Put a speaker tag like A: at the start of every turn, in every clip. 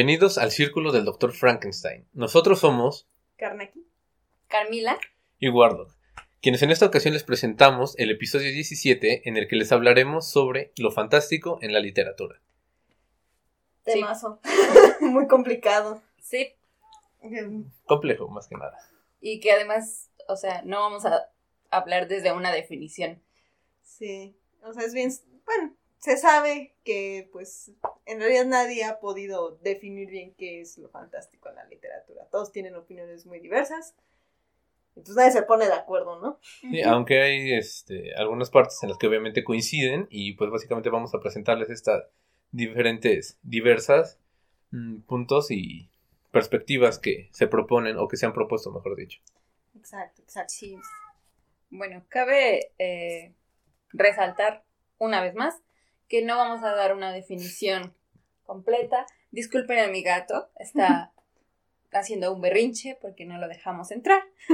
A: Bienvenidos al círculo del Dr. Frankenstein. Nosotros somos
B: Carnaki,
C: Carmila
A: y Warlock, quienes en esta ocasión les presentamos el episodio 17 en el que les hablaremos sobre lo fantástico en la literatura.
C: Sí.
B: temazo. Muy complicado.
C: Sí,
A: Complejo, más que nada.
C: y que además, o sea, no vamos a hablar desde una definición.
B: Sí, o sea, es bien, bueno, se sabe que pues en realidad nadie ha podido definir bien qué es lo fantástico en la literatura. Todos tienen opiniones muy diversas. Y pues nadie se pone de acuerdo, ¿no?
A: Sí, aunque hay este, algunas partes en las que obviamente coinciden y pues básicamente vamos a presentarles estas diferentes, diversas mm, puntos y perspectivas que se proponen o que se han propuesto, mejor dicho.
B: Exacto, exacto.
C: Sí. Bueno, cabe eh, resaltar una vez más que no vamos a dar una definición completa. Disculpen a mi gato, está haciendo un berrinche porque no lo dejamos entrar.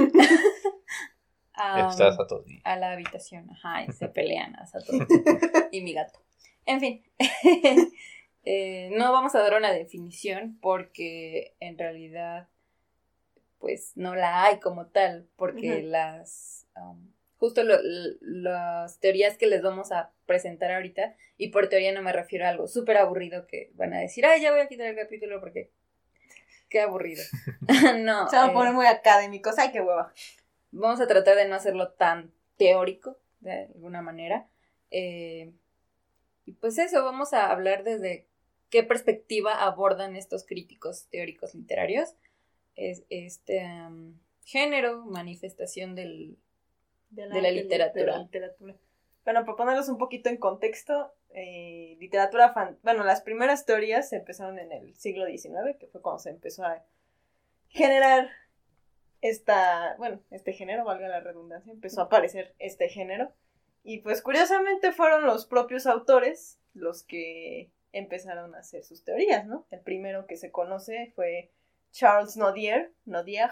A: Estás a todo.
C: a la habitación, ajá, y se pelean a Satoru y mi gato. En fin, eh, no vamos a dar una definición porque en realidad, pues no la hay como tal, porque las, um, justo lo- las teorías que les vamos a presentar ahorita, y por teoría no me refiero a algo súper aburrido que van a decir, ay, ya voy a quitar el capítulo porque qué aburrido. no.
B: Se van a
C: eh,
B: poner muy académicos. Ay, qué hueva.
C: vamos a tratar de no hacerlo tan teórico, de alguna manera. Eh, y pues eso, vamos a hablar desde qué perspectiva abordan estos críticos teóricos literarios es este género, manifestación del... De la literatura.
B: de la literatura. Bueno, para ponerlos un poquito en contexto, eh, literatura fan... Bueno, las primeras teorías se empezaron en el siglo XIX, que fue cuando se empezó a generar esta, bueno, este género, valga la redundancia, empezó a aparecer este género. Y pues curiosamente fueron los propios autores los que empezaron a hacer sus teorías, ¿no? El primero que se conoce fue Charles Nodier, Nodier,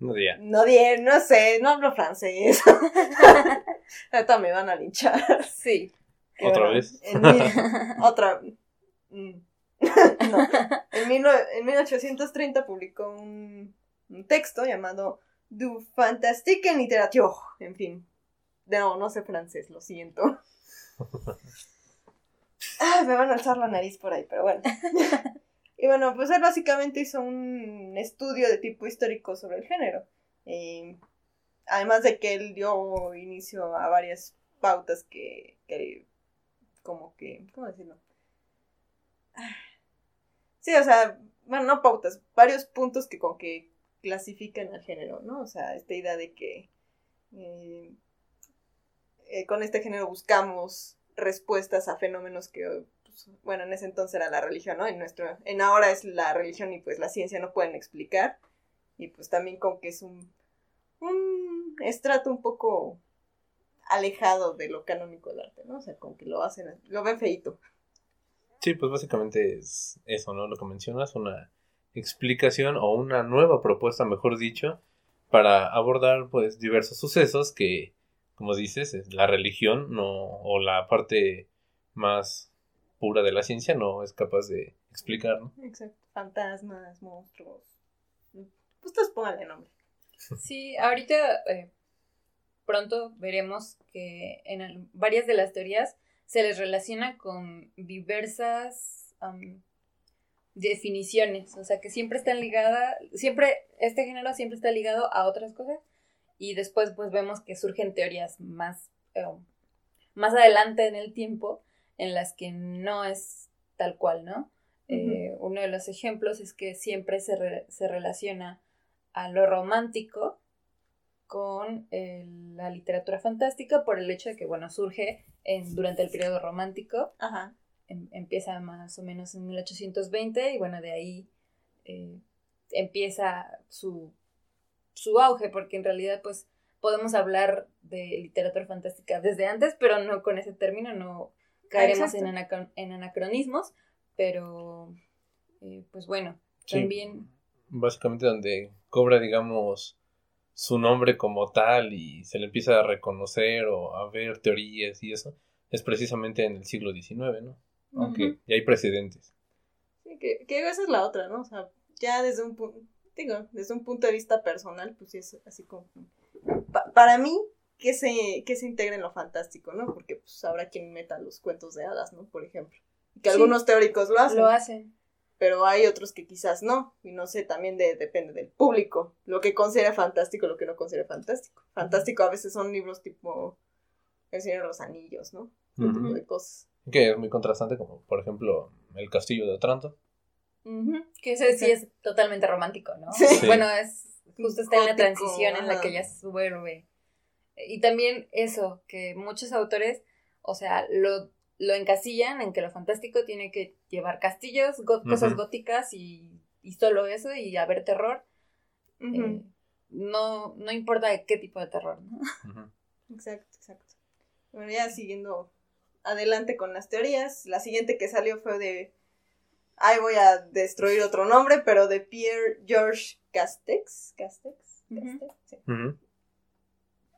A: No diría.
B: Nodier, no sé, no hablo francés. Ahorita me van a linchar.
C: Sí.
A: ¿Otra
B: bueno,
A: vez?
B: en mil- otra. mm, no. En, mil en 1830 publicó un, un texto llamado Du Fantastique en Literature. En fin. No, no sé francés, lo siento. Ah, me van a alzar la nariz por ahí, pero bueno. Y bueno, pues él básicamente hizo un estudio de tipo histórico sobre el género. Además de que él dio inicio a varias pautas que, como que, ¿cómo decirlo? Sí, o sea, bueno, no pautas, varios puntos que con que clasifican al género, ¿no? O sea, esta idea de que eh, eh, con este género buscamos respuestas a fenómenos que, pues, bueno, en ese entonces era la religión, ¿no? En nuestro, en ahora es la religión y pues la ciencia no pueden explicar. Y pues también con que es un, un estrato un poco alejado de lo canónico del arte, ¿no? O sea, con que lo hacen, lo ven feito.
A: Sí, pues básicamente es eso, ¿no? Lo que mencionas, una explicación o una nueva propuesta, mejor dicho, para abordar pues diversos sucesos que, como dices, es la religión no o la parte más pura de la ciencia no es capaz de explicar, ¿no?
B: Exacto. Fantasmas, monstruos. Pues ustedes pónganle nombre.
C: Sí, ahorita eh, pronto veremos que en el- varias de las teorías se les relaciona con diversas definiciones, o sea que siempre están ligadas, siempre, este género siempre está ligado a otras cosas y después pues vemos que surgen teorías más, eh, más adelante en el tiempo en las que no es tal cual, ¿no? Eh, uno de los ejemplos es que siempre se, re- se relaciona a lo romántico con eh, la literatura fantástica por el hecho de que, bueno, surge en, durante el periodo romántico,
B: Ajá.
C: em- empieza más o menos en 1820 y bueno, de ahí eh, empieza su, su auge, porque en realidad pues podemos hablar de literatura fantástica desde antes, pero no con ese término, no caeremos en,
B: Exacto.
C: anacron- en anacronismos, pero eh, pues bueno,
A: Sí.
C: también...
A: Básicamente donde cobra, digamos, su nombre como tal y se le empieza a reconocer o a ver teorías y eso, es precisamente en el siglo XIX, ¿no? Aunque
B: Ujú.
A: ya hay precedentes.
B: Sí, que, que esa es la otra, ¿no? O sea, ya desde un punto, digo, desde un punto de vista personal, pues sí es así como... pa- para mí, que se, que se integre en lo fantástico, ¿no? Porque pues habrá quien meta los cuentos de hadas, ¿no? Por ejemplo. Que
C: Sí.
B: algunos teóricos lo hacen,
C: Lo hacen.
B: pero hay otros que quizás no. Y no sé, también de- depende del público. Lo que considera fantástico, lo que no considera fantástico. Fantástico a veces son libros tipo El Señor de los Anillos, ¿no?
A: Ujú.
B: tipo de cosas.
A: Que es muy contrastante, como por ejemplo El Castillo de Otranto.
C: Que ese sí es totalmente romántico, ¿no?
B: Sí.
C: Bueno, es justo está en la transición en la que ya se vuelve. Y también eso, que muchos autores, o sea, lo, lo encasillan en que lo fantástico tiene que llevar castillos, go- cosas góticas y, y solo eso, y haber terror. Eh, no, no importa de qué tipo de terror, ¿no?
B: Exacto, exacto. Bueno, ya siguiendo adelante con las teorías, la siguiente que salió fue de. Ay, voy a destruir otro nombre, pero de Pierre Georges Castex. Castex. Castex, sí.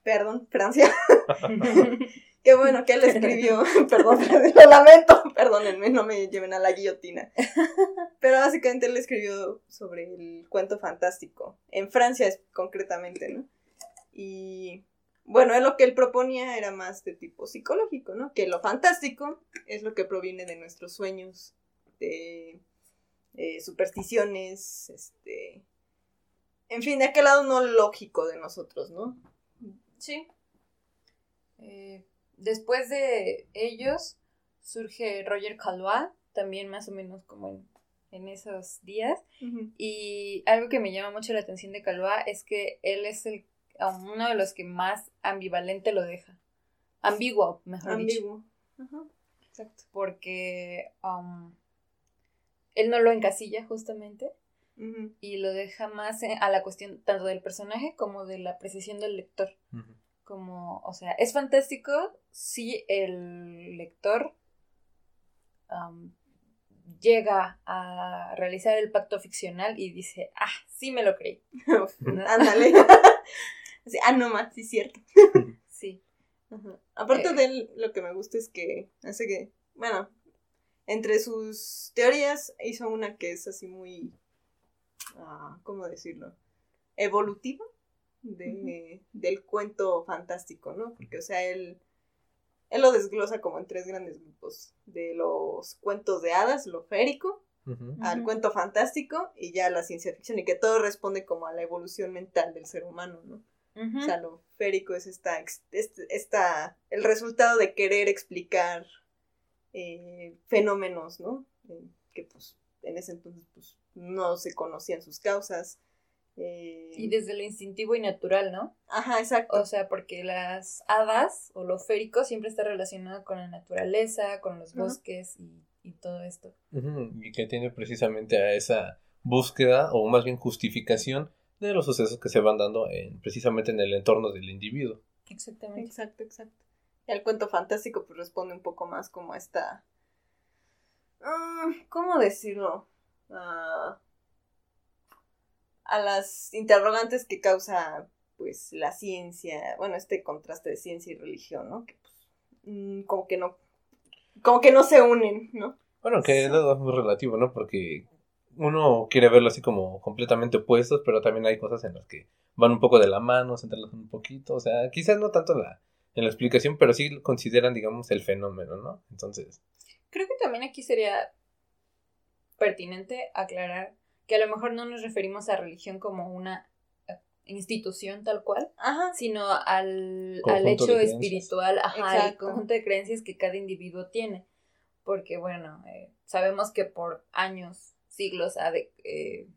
B: Perdón, Francia. Qué bueno que él escribió. Perdón, lo lamento. Perdónenme, no me lleven a la guillotina. Pero básicamente él escribió sobre el cuento fantástico. En Francia es, concretamente, ¿no? Y bueno, lo que él proponía era más de tipo psicológico, ¿no? Que lo fantástico es lo que proviene de nuestros sueños, de eh, supersticiones, este. En fin, de aquel lado no lógico de nosotros, ¿no?
C: Sí. Eh, después de ellos surge Roger Calois, también más o menos como en, en esos días. Y algo que me llama mucho la atención de Calois es que él es el, uno de los que más ambivalente lo deja. Ambiguo, mejor dicho.
B: Ambiguo. Exacto.
C: Porque um, él no lo encasilla justamente Y lo deja más eh, a la cuestión tanto del personaje como de la precisión del lector. Como, o sea, es fantástico si el lector llega a realizar el pacto ficcional y dice, ah, sí me lo creí.
B: Ándale. Ah, no más, sí, cierto.
C: Sí.
B: Ajá. Aparte
C: Eh.
B: de él, lo que me gusta es que hace que, bueno, entre sus teorías hizo una que es así muy, ah, ¿cómo decirlo? Evolutiva de, del cuento fantástico, ¿no? Porque, o sea, él, él lo desglosa como en tres grandes grupos, de los cuentos de hadas, lo férico, al cuento fantástico y ya a la ciencia ficción, y que todo responde como a la evolución mental del ser humano, ¿no? O sea, lo férico es esta, este- esta, el resultado de querer explicar eh, fenómenos, ¿no? Eh, que pues en ese entonces pues no se conocían sus causas. eh,
C: Y desde lo instintivo y natural, ¿no?
B: Ajá, exacto.
C: O sea, porque las hadas o lo férico siempre está relacionado con la naturaleza, con los bosques y, y todo esto.
A: Y que tiene precisamente a esa búsqueda o más bien justificación de los sucesos que se van dando en, precisamente en el entorno del individuo.
C: Exactamente.
B: Exacto, exacto. Y el cuento fantástico pues responde un poco más como a esta... ah, ¿Cómo decirlo? Ah, a las interrogantes que causa pues la ciencia, bueno, este contraste de ciencia y religión, ¿no? Que pues, mm, como que no, como que no se unen, ¿no?
A: Bueno, que
B: Sí.
A: es algo muy relativo, ¿no? Porque uno quiere verlo así como completamente opuestos, pero también hay cosas en las que van un poco de la mano, se entrelazan un poquito, o sea, quizás no tanto en la, en la explicación, pero sí consideran, digamos, el fenómeno, ¿no? Entonces,
C: Creo que también aquí sería pertinente aclarar que a lo mejor no nos referimos a religión como una eh, institución tal cual,
B: Ajá.
C: sino al, al hecho espiritual, ajá, el
B: Exacto.
C: conjunto de creencias que cada individuo tiene. Porque, bueno, eh, sabemos que por años, siglos, ha, de- eh,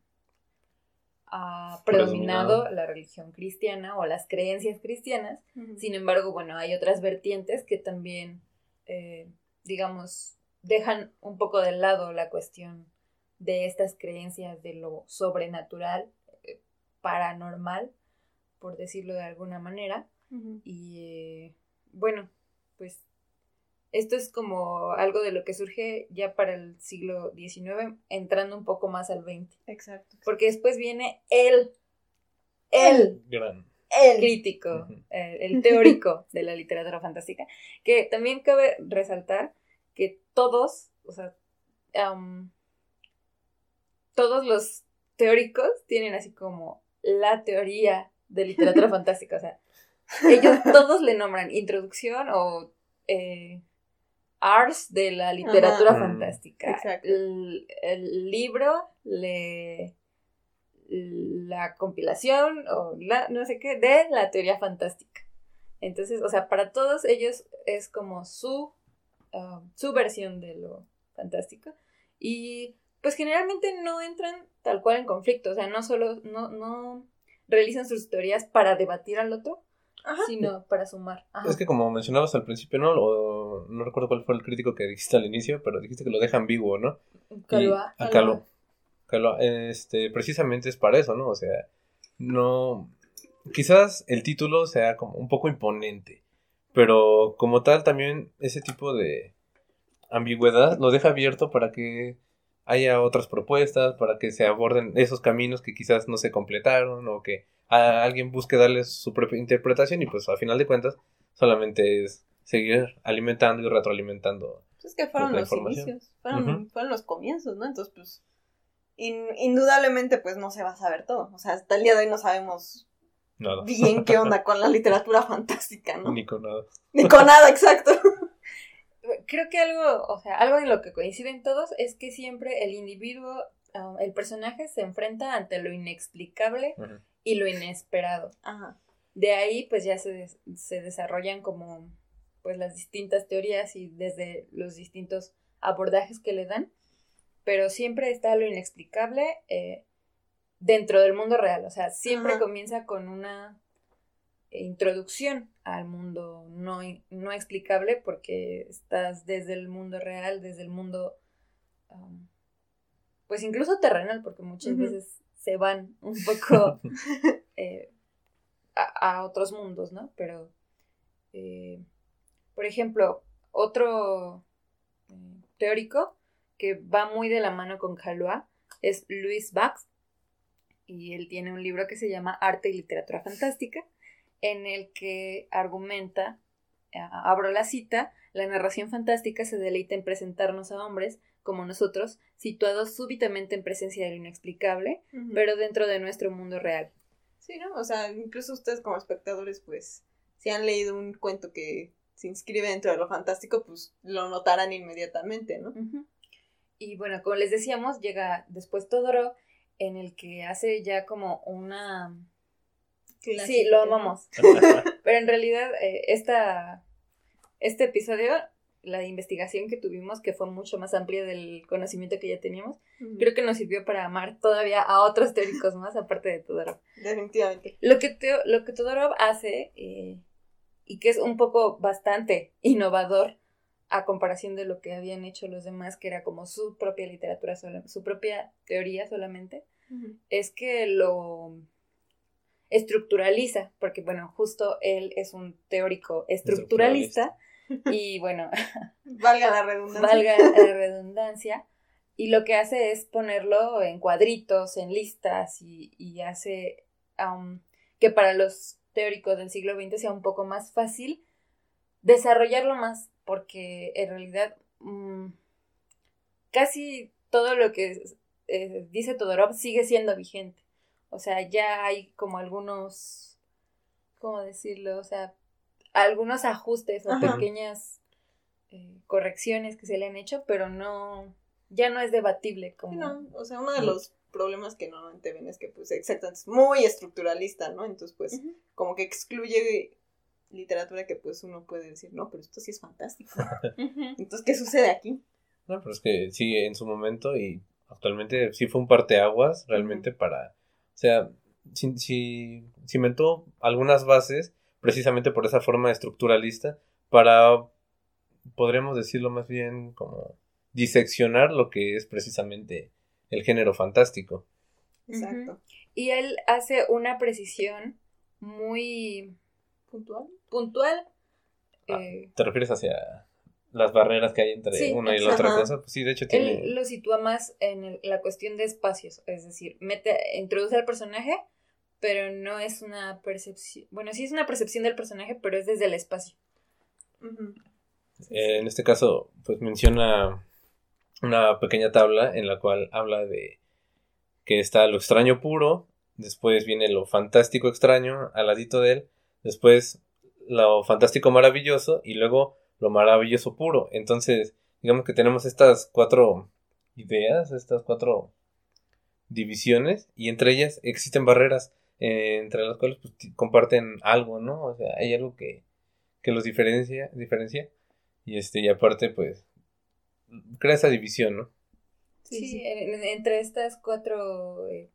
C: ha predominado
A: Predominado.
C: la religión cristiana o las creencias cristianas. Sin embargo, bueno, hay otras vertientes que también, eh, digamos, dejan un poco de lado la cuestión de estas creencias de lo sobrenatural, eh, paranormal, por decirlo de alguna manera. Y eh, bueno, pues esto es como algo de lo que surge ya para el siglo XIX, entrando un poco más al XX.
B: Exacto.
C: Porque después viene el, el
A: gran.
B: Él.
C: crítico, eh, el teórico de la literatura fantástica, que también cabe resaltar que todos, o sea, todos los teóricos tienen así como la teoría de literatura fantástica. O sea, ellos todos le nombran introducción o eh, ars de la literatura
B: Ajá.
C: fantástica.
B: Exacto.
C: El, el libro, le, la compilación o la, no sé qué, de la teoría fantástica. Entonces, o sea, para todos ellos es como su, ah, su versión de lo fantástico. Y pues generalmente no entran tal cual en conflicto, o sea, no solo, no, no realizan sus teorías para debatir al otro,
B: Ajá.
C: sino para sumar. Ajá.
A: Es que como mencionabas al principio, ¿no? O, no recuerdo cuál fue el crítico que dijiste al inicio, pero dijiste que lo deja ambiguo, ¿no?
C: Calva.
A: Y a Calvo. Calvo, este, precisamente es para eso, ¿no? O sea, no... Quizás el título sea como un poco imponente, pero como tal también ese tipo de ambigüedad lo deja abierto para que haya otras propuestas, para que se aborden esos caminos que quizás no se completaron o que a alguien busque darles su propia interpretación y pues a final de cuentas solamente es seguir alimentando y retroalimentando
B: Pues es que fueron los inicios, fueron, los comienzos, ¿no? Entonces, pues, in- indudablemente, pues no se va a saber todo. O sea, hasta el día de hoy no sabemos
A: nada.
B: bien qué onda con la literatura fantástica, ¿no?
A: Ni con nada.
B: Ni con nada, exacto.
C: Creo que algo, o sea, algo en lo que coinciden todos es que siempre el individuo, ah, el personaje se enfrenta ante lo inexplicable y lo inesperado.
B: Ajá.
C: De ahí pues ya se, des- se desarrollan como pues las distintas teorías y desde los distintos abordajes que le dan, pero siempre está lo inexplicable eh, dentro del mundo real, o sea, siempre
B: Ajá.
C: comienza con una introducción al mundo no, no explicable porque estás desde el mundo real, desde el mundo um, pues incluso terrenal, porque muchas veces se van un poco eh, a, a otros mundos, ¿no? Pero, eh, por ejemplo, otro eh, teórico que va muy de la mano con Calois es Louis Bax, y él tiene un libro que se llama Arte y Literatura Fantástica, en el que argumenta, eh, abro la cita, la narración fantástica se deleita en presentarnos a hombres como nosotros, situados súbitamente en presencia de lo inexplicable, pero dentro de nuestro mundo real.
B: Sí, ¿no? O sea, incluso ustedes como espectadores, pues, si han leído un cuento que se inscribe dentro de lo fantástico, pues lo notarán inmediatamente, ¿no?
C: Y bueno, como les decíamos, llega después Todorov, en el que hace ya como una... Sí, lo amamos. Pero en realidad, eh, esta, este episodio, la investigación que tuvimos, que fue mucho más amplia del conocimiento que ya teníamos, creo que nos sirvió para amar todavía a otros teóricos más, aparte de Todorov.
B: Definitivamente.
C: Lo que, Teo- lo que Todorov hace, eh, y que es un poco bastante innovador a comparación de lo que habían hecho los demás, que era como su propia literatura, sola- su propia teoría solamente, es que lo estructuraliza, porque bueno, justo él es un teórico estructuralista, y bueno,
B: Valga la redundancia.
C: valga la redundancia, y lo que hace es ponerlo en cuadritos, en listas, y, y hace um, que para los teóricos del siglo XX sea un poco más fácil desarrollarlo más, porque en realidad mm, casi todo lo que eh, dice Todorov sigue siendo vigente. O sea, ya hay como algunos, ¿cómo decirlo? O sea, algunos ajustes o
B: Ajá.
C: pequeñas eh, correcciones que se le han hecho, pero no, ya no es debatible como...
B: No, o sea, uno de los problemas que normalmente ven es que, pues, exactamente, es muy estructuralista, ¿no? Entonces, pues, como que excluye literatura que, pues, uno puede decir, no, pero esto sí es fantástico. Entonces, ¿qué sucede aquí?
A: No, pero es que sí, en su momento y actualmente sí fue un parteaguas realmente para, o sea, ci- ci- cimentó algunas bases precisamente por esa forma estructuralista para, podríamos decirlo más bien como diseccionar lo que es precisamente el género fantástico.
B: Exacto.
C: Y él hace una precisión muy
B: ¿Puntual?
C: puntual.
A: Ah,
C: eh,
A: ¿Te refieres hacia las barreras que hay entre
C: Sí,
A: una y la otra cosa? Pues sí, de hecho tiene...
C: él lo sitúa más en el- la cuestión de espacios, es decir, mete, introduce al personaje, pero no es una percepción, bueno, sí es una percepción del personaje, pero es desde el espacio.
A: Eh, en este caso, pues menciona una pequeña tabla en la cual habla de que está lo extraño puro, después viene lo fantástico extraño al ladito de él, después lo fantástico maravilloso y luego lo maravilloso puro. Entonces, digamos que tenemos estas cuatro ideas, estas cuatro divisiones y entre ellas existen barreras eh, entre las cuales pues, comparten algo, ¿no? O sea, hay algo que, que los diferencia, diferencia y este y aparte pues crea esa división, ¿no?
C: Sí, entre estas cuatro, eh,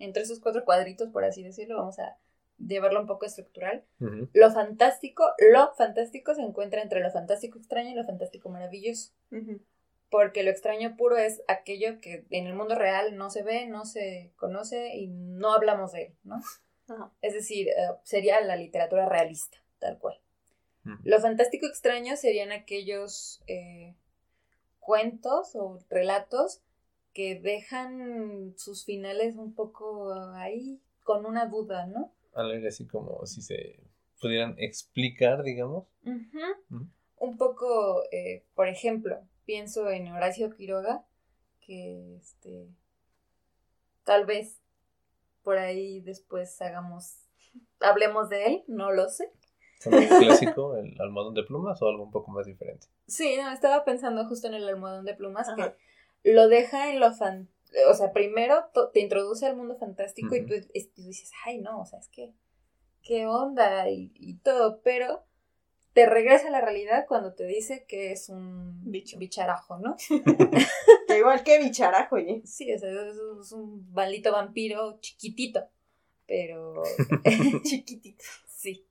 C: entre esos cuatro cuadritos, por así decirlo, vamos a llevarlo un poco estructural. Lo fantástico, lo fantástico se encuentra entre lo fantástico extraño y lo fantástico maravilloso. Porque lo extraño puro es aquello que en el mundo real no se ve, no se conoce y no hablamos de él, ¿no? Es decir, eh, sería la literatura realista, tal cual. Lo fantástico extraño serían aquellos eh, cuentos o relatos que dejan sus finales un poco ahí con una duda, ¿no?
A: Algo así como si se pudieran explicar, digamos.
C: Un poco, eh, por ejemplo, pienso en Horacio Quiroga, que este, tal vez por ahí después hagamos, hablemos de él, no lo sé.
A: ¿El clásico, el almohadón de plumas o algo un poco más diferente?
C: Sí, no, estaba pensando justo en el almohadón de plumas que lo deja en lo fan... O sea, primero te introduce al mundo fantástico y, tú, dices, ay, no, o sea, es que, qué onda y, y, todo, pero te regresa a la realidad cuando te dice que es un Bicho. bicharajo, ¿no?
B: que igual que bicharajo, oye.
C: Sí, o sea, es un maldito vampiro chiquitito, pero...
B: chiquitito.
C: Sí.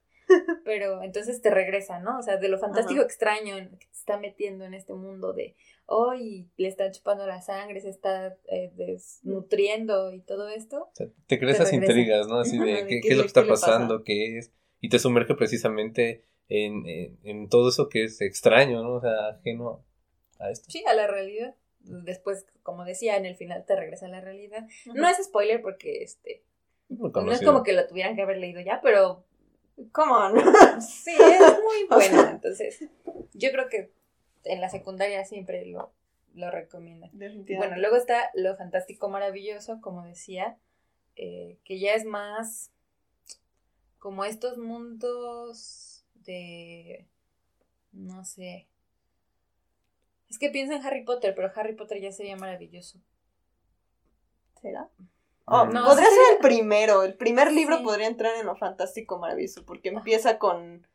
C: Pero entonces te regresa, ¿no? O sea, de lo fantástico extraño que te está metiendo en este mundo de, hoy le está chupando la sangre, se está eh, desnutriendo y todo esto.
A: O sea, te crees esas intrigas, ¿no? Así de, ¿qué, es lo que está pasando? ¿Qué es? Y te sumerge precisamente en, en, todo eso que es extraño, ¿no? O sea, ajeno a esto.
C: Sí, a la realidad. Después, como decía, en el final te regresa a la realidad. No es spoiler porque este... no es como que lo tuvieran que haber leído ya, pero
B: ¿Cómo no?
C: Sí, es muy bueno. Entonces, yo creo que en la secundaria siempre lo, lo recomiendan. Bueno, luego está lo fantástico maravilloso, como decía, eh, que ya es más como estos mundos de, no sé. Es que pienso en Harry Potter, pero Harry Potter ya sería maravilloso.
B: ¿Será? Oh, no, podría ser el primero. El primer libro podría entrar en lo fantástico maravilloso, porque empieza con,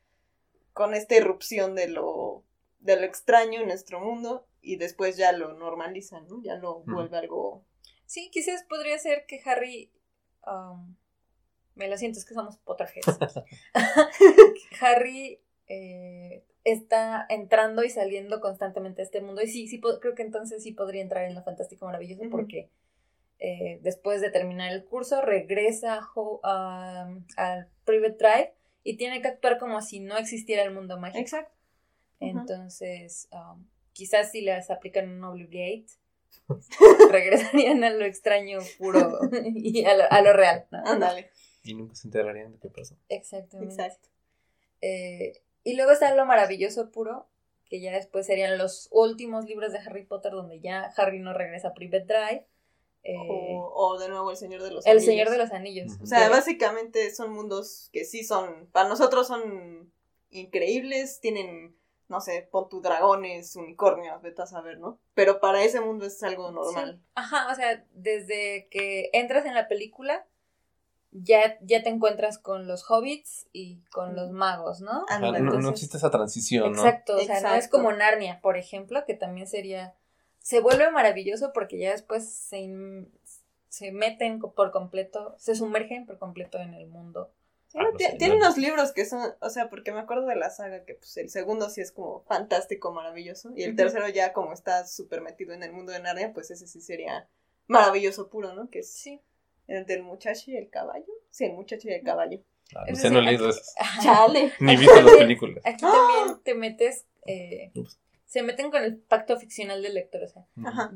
B: con esta irrupción de lo, de lo extraño en nuestro mundo y después ya lo normaliza, ¿no? Ya lo vuelve algo.
C: Sí, quizás podría ser que Harry. Um, me lo siento, es que somos Potterheads. Harry eh, está entrando y saliendo constantemente a este mundo. Y sí, sí, creo que entonces sí podría entrar en lo fantástico maravilloso porque eh, después de terminar el curso, regresa al Private Drive y tiene que actuar como si no existiera el mundo mágico.
B: Exacto.
C: Entonces, um, quizás si les aplican un Obliviate, regresarían a lo extraño puro y a lo, real.
B: Ándale.
A: Y nunca se enterarían de qué pasó.
C: Exactamente. Exacto. Eh, y luego está lo maravilloso puro, que ya después serían los últimos libros de Harry Potter donde ya Harry no regresa a Private Drive
B: eh, o, de nuevo El Señor de los
C: Anillos. El Señor de los Anillos.
B: O sea, básicamente son mundos que sí son, para nosotros son increíbles, tienen, no sé, pon tu dragones, unicornios, vete a saber, ¿no? Pero para ese mundo es algo normal.
C: Ajá, o sea, desde que entras en la película, ya, ya te encuentras con los hobbits y con los magos, ¿no?
A: no, existe esa transición,
C: ¿no? Exacto, o sea, no es como Narnia, por ejemplo, que también sería se vuelve maravilloso porque ya después se, se meten por completo, se sumergen por completo en el mundo.
B: Ah, tiene unos libros que son, o sea, porque me acuerdo de la saga que pues el segundo sí es como fantástico, maravilloso, y el tercero ya como está súper metido en el mundo de Narnia, pues ese sí sería maravilloso puro, ¿no? Que es sí. el del muchacho y el caballo. Sí, el muchacho y el caballo.
A: Ah, no no he leído eso.
B: Chale.
A: Ni visto las películas.
C: Aquí también te metes eh, se meten con el pacto ficcional del lector, o sea,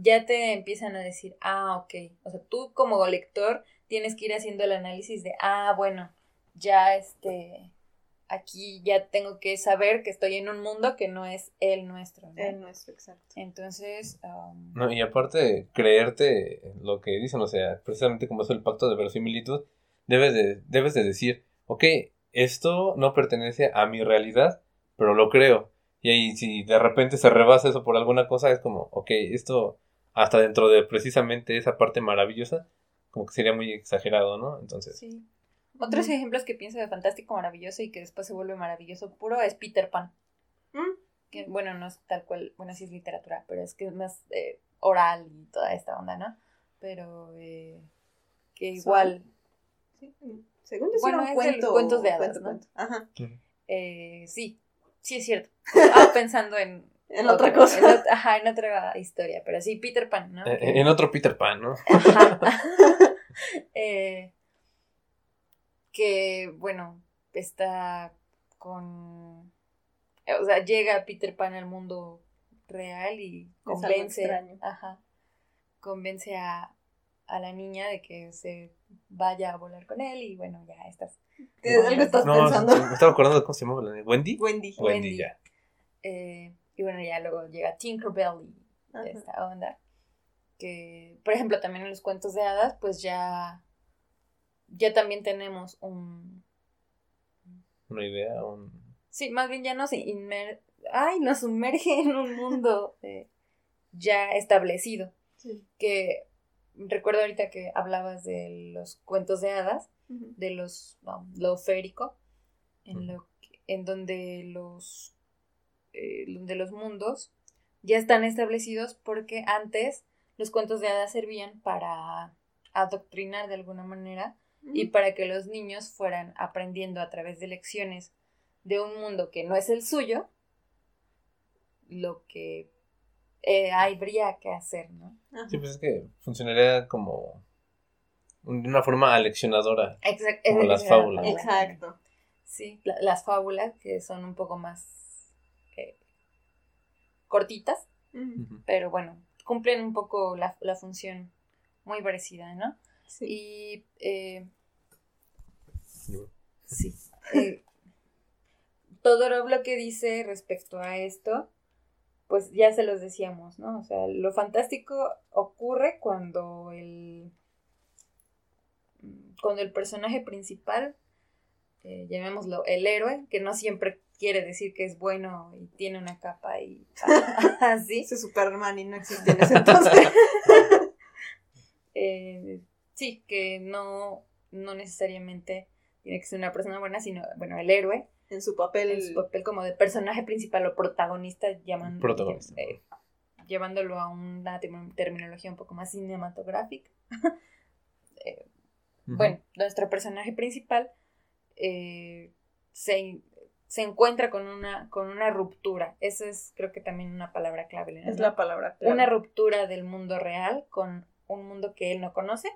C: ya te empiezan a decir, ah, ok, o sea, tú como lector tienes que ir haciendo el análisis de, ah, bueno, ya este, aquí ya tengo que saber que estoy en un mundo que no es el nuestro. ¿no?
B: El nuestro, exacto.
C: Entonces, um,
A: No, y aparte, creerte lo que dicen, o sea, precisamente como es el pacto de verosimilitud, debes de, debes de decir, ok, esto no pertenece a mi realidad, pero lo creo. Y ahí si de repente se rebasa eso por alguna cosa, es como, ok, esto hasta dentro de precisamente esa parte maravillosa, como que sería muy exagerado, ¿no? Entonces,
C: sí. Otros ejemplos que pienso de fantástico, maravilloso y que después se vuelve maravilloso puro es Peter Pan.
B: Mm,
C: Que, bueno, no es tal cual, bueno, sí es literatura, pero es que es más eh, oral y toda esta onda, ¿no? Pero eh, que igual,
B: sí. Según sí
C: Bueno, es el
B: cuento.
C: cuentos de hadas,
B: cuento,
C: ¿no?
B: cuento. Ajá.
C: eh, sí, sí es cierto. Estaba pensando en...
B: En otra cosa.
C: en ajá, en otra historia, pero sí, Peter Pan, ¿no?
A: eh,
C: Que-
A: en otro Peter Pan, ¿no?
C: Ajá. Eh, que, bueno, está con... O sea, llega Peter Pan al mundo real y convence... Ajá. Convence a, a la niña de que se vaya a volar con él y, bueno, ya estás...
B: ¿Qué- ¿Algo estás
A: no,
B: pensando?
A: me estaba acordando de cómo se llamaba la Wendy.
B: Wendy.
A: Wendy,
C: Wendy.
A: ya.
C: Eh, y bueno, ya luego llega Tinkerbell y
B: Ajá.
C: esta onda. Que, por ejemplo, también en los cuentos de hadas, pues ya, ya también tenemos un...
A: Una idea, un...
C: Sí, más bien ya nos inmer... Ay, nos sumerge en un mundo eh, ya establecido.
B: Sí.
C: Que recuerdo ahorita que hablabas de los cuentos de hadas, de los um, lo férico, en, lo que- en donde los eh, donde los mundos ya están establecidos porque antes los cuentos de hadas servían para adoctrinar de alguna manera y para que los niños fueran aprendiendo a través de lecciones de un mundo que no es el suyo lo que eh, habría que hacer, ¿no?
B: Ajá.
A: Sí, pues es que funcionaría como de una forma aleccionadora.
C: Exact-
A: Como las fábulas.
B: Exacto.
C: Sí, la- las fábulas que son un poco más eh, cortitas, pero bueno, cumplen un poco la, la función muy parecida, ¿no?
B: Sí.
C: Y eh,
A: Yo-
C: sí, eh, todo lo que dice respecto a esto, pues ya se los decíamos, ¿no? O sea, lo fantástico ocurre cuando el cuando el personaje principal, eh, llamémoslo el héroe, que no siempre quiere decir que es bueno y tiene una capa y así,
B: Ese Superman y no existe en ese entonces.
C: eh, sí, que no, no necesariamente tiene que ser una persona buena, sino, bueno, el héroe,
B: en su papel.
C: en su papel como de personaje principal o protagonista, llaman,
A: Protagonista.
C: eh, llevándolo a una term- terminología un poco más cinematográfica. Eh. Bueno, nuestro personaje principal eh, se, se encuentra con una, con una ruptura. Esa es, creo que también una palabra clave. ¿no?
B: Es la palabra. clave.
C: Una ruptura del mundo real con un mundo que él no conoce.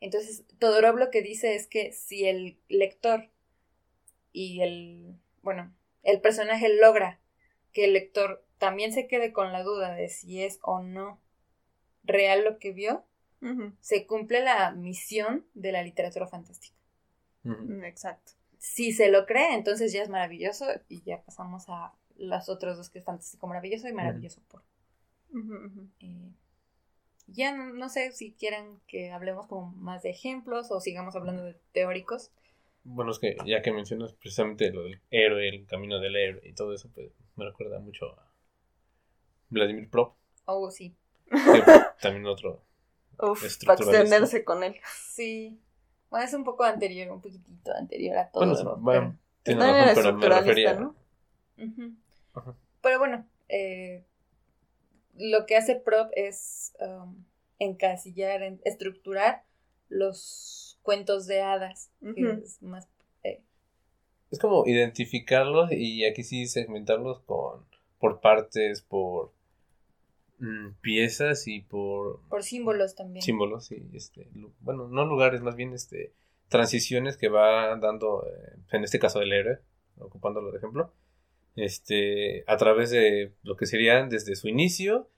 C: Entonces, Todorov lo que dice es que si el lector y el, bueno, el personaje logra que el lector también se quede con la duda de si es o no real lo que vio, se cumple la misión de la literatura fantástica.
B: Mm, Exacto.
C: Si se lo cree, entonces ya es maravilloso y ya pasamos a los otros dos que es fantástico maravilloso y maravilloso por. Eh, ya no, no sé si quieran que hablemos como más de ejemplos o sigamos hablando de teóricos.
A: Bueno, es que ya que mencionas precisamente lo del héroe, el camino del héroe y todo eso, pues me recuerda mucho a Vladimir Prop,
C: Oh, sí.
A: también otro.
B: Uf, para extenderse con él.
C: Sí. Bueno, es un poco anterior, un poquitito anterior a todo.
A: Bueno, sí,
C: lo-
A: bueno, tiene
B: También
A: razón, pero me refería.
B: ¿no?
C: pero-. Pero bueno, eh, lo que hace Prop es um, encasillar, en- estructurar los cuentos de hadas, que es más eh,
A: Es como identificarlos y aquí sí segmentarlos con por partes, por mm, piezas y por
C: por símbolos también.
A: símbolos y este bueno no lugares más bien este transiciones que va dando eh, en este caso el héroe ocupándolo de ejemplo este a través de lo que serían desde su inicio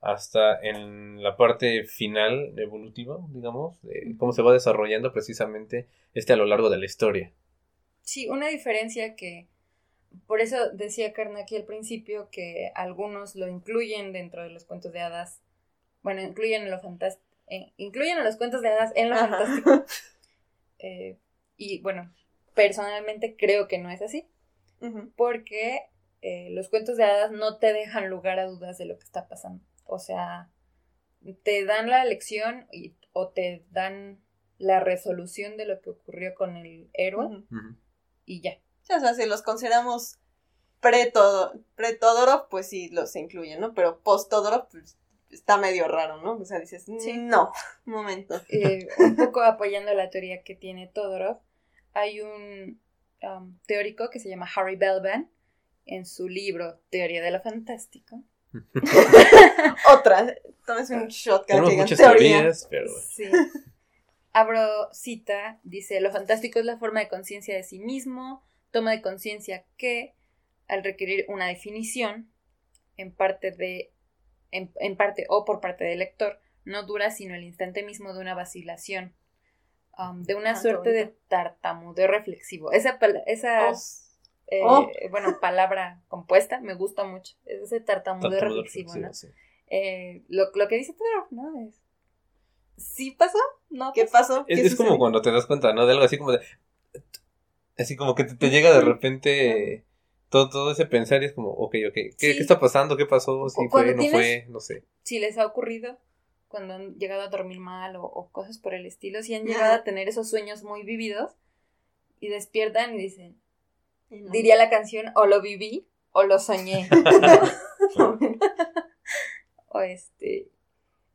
A: hasta en la parte final evolutiva digamos de cómo se va desarrollando precisamente este a lo largo de la historia
C: Sí, una diferencia que, por eso decía Carnacki al principio que algunos lo incluyen dentro de los cuentos de hadas, bueno, incluyen lo fantástico, eh, incluyen a los cuentos de hadas en lo
B: Ajá.
C: fantástico. Eh, y bueno, personalmente creo que no es así, Porque eh, los cuentos de hadas no te dejan lugar a dudas de lo que está pasando. O sea, te dan la lección y, o te dan la resolución de lo que ocurrió con el héroe y ya.
B: O sea, si los consideramos pre-Todo- pre-Todorov, pues sí los incluyen, ¿no? Pero post-Todorov, pues está medio raro, ¿no? O sea, dices,
C: Sí.
B: no, un momento.
C: Eh, un poco apoyando la teoría que tiene Todorov, hay un um, teórico que se llama Harry Belban en su libro Teoría de lo Fantástico.
B: Otra, tomes un shot cada
A: Tenemos
B: que
A: muchas
B: teoría.
A: teorías, pero bueno.
C: Sí. Abro cita, dice, lo fantástico es la forma de conciencia de sí mismo, toma de conciencia que, al requerir una definición, en parte de, en, en parte o por parte del lector, no dura sino el instante mismo de una vacilación, um, de una suerte de tartamudeo reflexivo. Esa, esa
B: Os-
C: eh,
B: Oh.
C: bueno, palabra compuesta me gusta mucho, es ese tartamudeo,
A: Tartamudo
C: reflexivo,
A: reflexivo,
C: ¿no?
A: sí.
C: Eh, lo, lo que dice Todorov, ¿no? Es, ¿Sí pasó? ¿No
B: ¿Qué
C: pasó?
A: Es,
B: ¿Qué
A: es como cuando te das cuenta, ¿no? De algo así como de... Así como que te, te llega de repente todo, todo ese pensar y es como, ok, ok, ¿qué,
C: Sí.
A: qué está pasando? ¿Qué pasó? ¿Sí
C: O
A: fue? ¿No
C: tienes-
A: fue? No sé.
C: si les ha ocurrido cuando han llegado a dormir mal o, o cosas por el estilo, si han llegado a tener esos sueños muy vividos y despiertan y dicen,
B: no.
C: diría la canción, o lo viví o lo soñé. O este,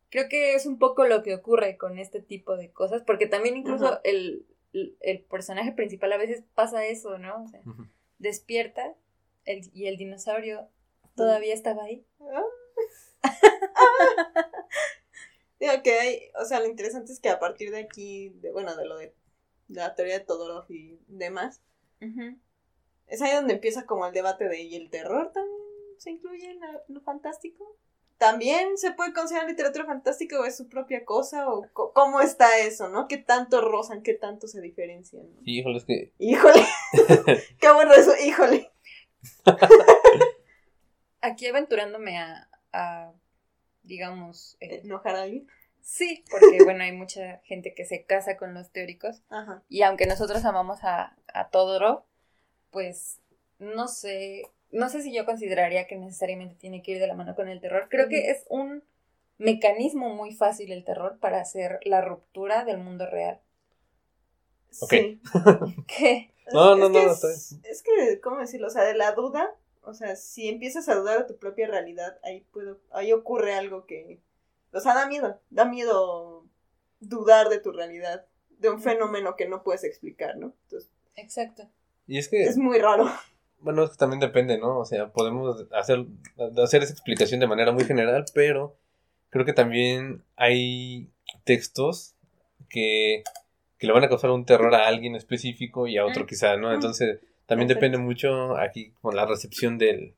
C: creo que es un poco lo que ocurre con este tipo de cosas, porque también incluso el, el, el personaje principal a veces pasa eso, ¿no? O sea, despierta el- y el dinosaurio todavía estaba ahí.
B: Digo que hay, o sea, lo interesante es que a partir de aquí, de, bueno, de lo de, de la teoría de Todorov y demás, es ahí donde empieza como el debate de, ¿y el terror también se incluye en la- lo fantástico? ¿También se puede considerar literatura fantástica o es su propia cosa? ¿O cómo está eso, no? ¿Qué tanto rozan? ¿Qué tanto se diferencian? no?
A: Sí, híjole, es que...
B: Híjole, qué bueno eso, híjole.
C: Aquí aventurándome a, a, digamos, eh,
B: ¿Enojar a alguien?
C: sí, porque bueno, hay mucha gente que se casa con los teóricos
B: Ajá.
C: y aunque nosotros amamos a, a Todorov, pues no sé, no sé si yo consideraría que necesariamente tiene que ir de la mano con el terror. Creo que es un mecanismo muy fácil el terror para hacer la ruptura del mundo real.
A: Ok.
B: Sí.
C: ¿Qué?
A: No,
B: Es-
A: no,
B: que
A: no,
B: es,
A: está
B: es que, ¿cómo decirlo? O sea, de la duda, o sea, si empiezas a dudar de tu propia realidad, ahí puedo, ahí ocurre algo que, o sea, da miedo, da miedo dudar de tu realidad, de un fenómeno que no puedes explicar, ¿no? Entonces,
C: Exacto.
A: Y es que...
B: es muy raro.
A: Bueno, es que también depende, ¿no? O sea, podemos hacer, hacer esa explicación de manera muy general, pero creo que también hay textos que, que le van a causar un terror a alguien específico y a otro
C: Mm.
A: quizá, ¿no?
B: Mm.
A: Entonces, también depende mucho aquí con la recepción del,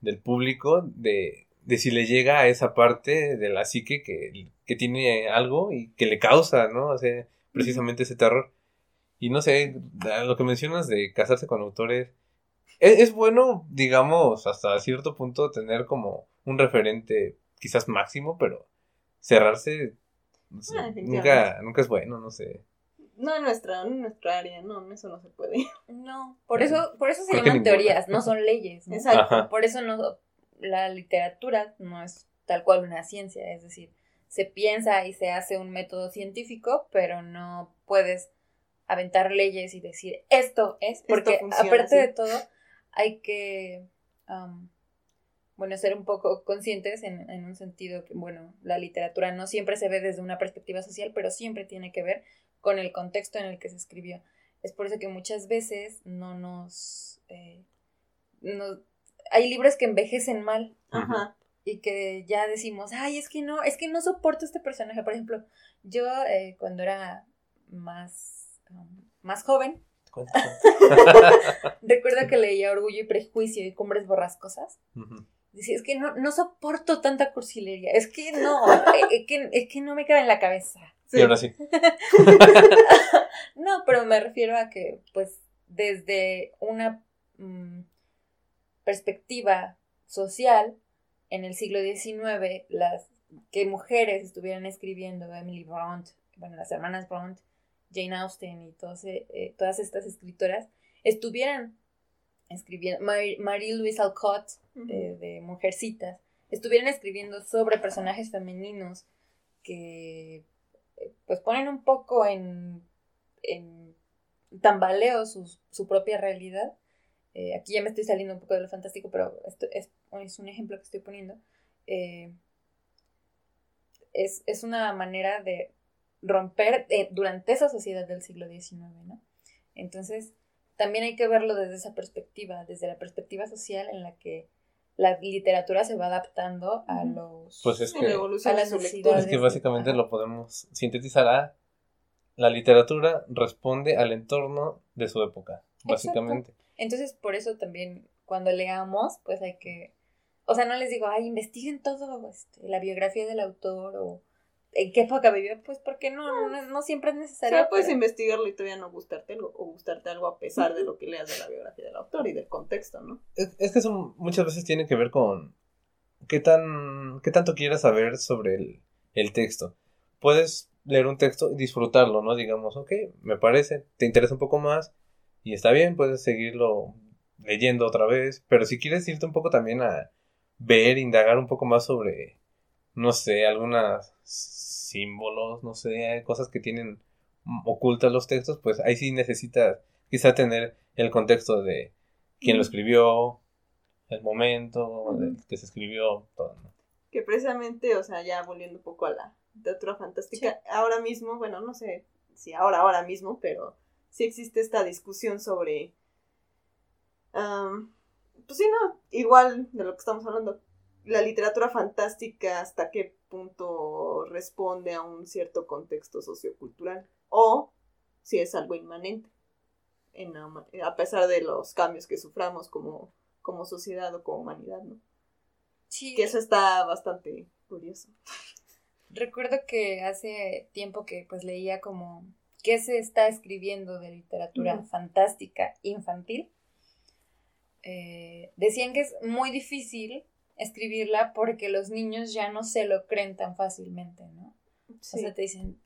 A: del público, de, de si le llega a esa parte de la psique que, que tiene algo y que le causa, ¿no? O sea, precisamente ese terror. Y no sé, lo que mencionas de casarse con autores, es, es bueno, digamos, hasta cierto punto tener como un referente quizás máximo, pero cerrarse no sé,
B: Ah,
A: nunca, nunca es bueno, no sé.
B: No en nuestra, no en nuestra área, no, eso no se puede.
C: No, por eso, por eso se
A: Creo
C: llaman
A: ninguna.
C: teorías, no son leyes. ¿no?
B: Exacto.
A: Ajá.
C: Por eso no, la literatura no es tal cual una ciencia, es decir, se piensa y se hace un método científico, pero no puedes aventar leyes y decir esto es, porque
B: funciona,
C: aparte
B: sí.
C: de todo hay que, bueno, ser un poco conscientes en, en un sentido que, bueno, la literatura no siempre se ve desde una perspectiva social, pero siempre tiene que ver con el contexto en el que se escribió. Es por eso que muchas veces no nos... eh, no- hay libros que envejecen mal
B: Ajá.
C: y que ya decimos, ay, es que no, es que no soporto este personaje. Por ejemplo, yo eh, cuando era más, um, más joven, recuerdo que leía Orgullo y Prejuicio y Cumbres Borrascosas.
A: Ujú.
C: Decía, es que no, no soporto tanta cursilería, es que no, eh, es que, es que no me cabe en la cabeza.
B: Sí.
A: Y ahora sí.
C: No, pero me refiero a que, pues, desde una mm, perspectiva social, en el siglo XIX, las que mujeres estuvieran escribiendo, Emily Bront, bueno, las hermanas Bront, Jane Austen y eh, todas estas escritoras, estuvieran escribiendo, Marie-Louise Alcott, eh, de Mujercitas, estuvieran escribiendo sobre personajes femeninos que eh, pues ponen un poco en, en tambaleo su, propia realidad. aquí ya me estoy saliendo un poco de lo fantástico, pero esto es, es un ejemplo que estoy poniendo. es, es, una manera de romper eh, durante esa sociedad del siglo XIX, ¿no? Entonces, también hay que verlo desde esa perspectiva, desde la perspectiva social en la que la literatura se va adaptando a los
A: pues es que,
C: a las
A: Es que básicamente lo podemos sintetizar a la literatura responde al entorno de su época, básicamente.
C: Entonces, por eso también cuando leamos, pues hay que o sea, no les digo, ay, investiguen todo, este, la biografía del autor o en qué época vivió, pues porque no, no, siempre es necesario.
B: O sea, puedes investigarlo y todavía no gustarte algo, o gustarte algo a pesar de lo que leas de la biografía del autor y del contexto, ¿no?
A: Es, que eso muchas veces tiene que ver con qué tan, qué tanto quieras saber sobre el, el texto. Puedes leer un texto y disfrutarlo, ¿no? Digamos, ok, me parece, te interesa un poco más y está bien, puedes seguirlo leyendo otra vez, pero si quieres irte un poco también a ver, indagar un poco más sobre, no sé, algunas símbolos, no sé, cosas que tienen ocultas los textos, pues ahí sí necesitas quizá tener el contexto de quién lo escribió, el momento del que se escribió, todo.
B: Que precisamente, o sea, ya volviendo un poco a la literatura fantástica, ahora mismo, bueno, no sé si ahora, ahora mismo, pero sí existe esta discusión sobre, pues sí, no, igual de lo que estamos hablando, la literatura fantástica hasta qué punto responde a un cierto contexto sociocultural o si es algo inmanente en a pesar de los cambios que suframos como, como sociedad o como humanidad, ¿no? Sí. Que eso está bastante curioso.
C: Recuerdo que hace tiempo que pues leía como qué se está escribiendo de literatura fantástica infantil. Eh, decían que es muy difícil escribirla porque los niños ya no se lo creen tan fácilmente, ¿no? O sea, te dicen,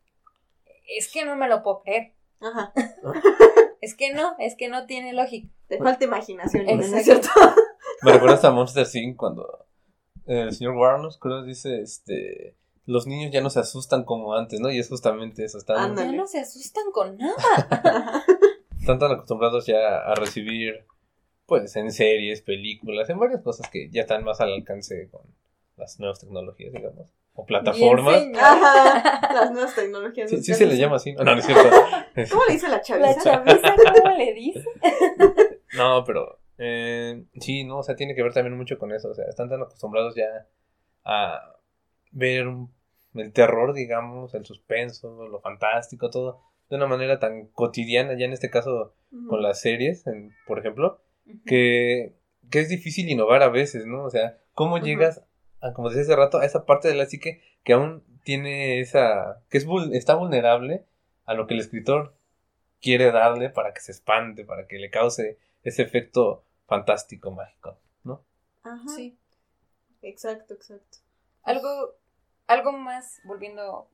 C: es que no me lo puedo creer. Ajá. es que no, es que no tiene lógica.
B: Te falta imaginación, ¿no es cierto?
A: Me recuerdas a Monster Inc. cuando el señor Warner creo dice, este, los niños ya no se asustan como antes, ¿no? Y es justamente eso.
C: Están, ya no se asustan con nada.
A: están tan acostumbrados ya a recibir pues en series, películas, en varias cosas que ya están más al alcance con las nuevas tecnologías, digamos, o plataformas.
B: Ajá, las nuevas tecnologías.
A: Sí, sí se le llama así, no, no, es cierto.
B: ¿Cómo le dice la chaviza?
C: La chaviza, ¿cómo le dice?
A: no, pero eh, sí, no, o sea, tiene que ver también mucho con eso, o sea, están tan acostumbrados ya a ver el terror, digamos, el suspenso, lo fantástico, todo de una manera tan cotidiana, ya en este caso con las series, por ejemplo, que, que es difícil innovar a veces, ¿no? O sea, ¿cómo llegas, a, como decía hace rato, a esa parte de la psique que aún tiene esa, que es está vulnerable a lo que el escritor quiere darle para que se espante, para que le cause ese efecto fantástico, mágico, ¿no?
B: Ajá. Sí. Exacto, exacto.
C: Algo, algo más, volviendo,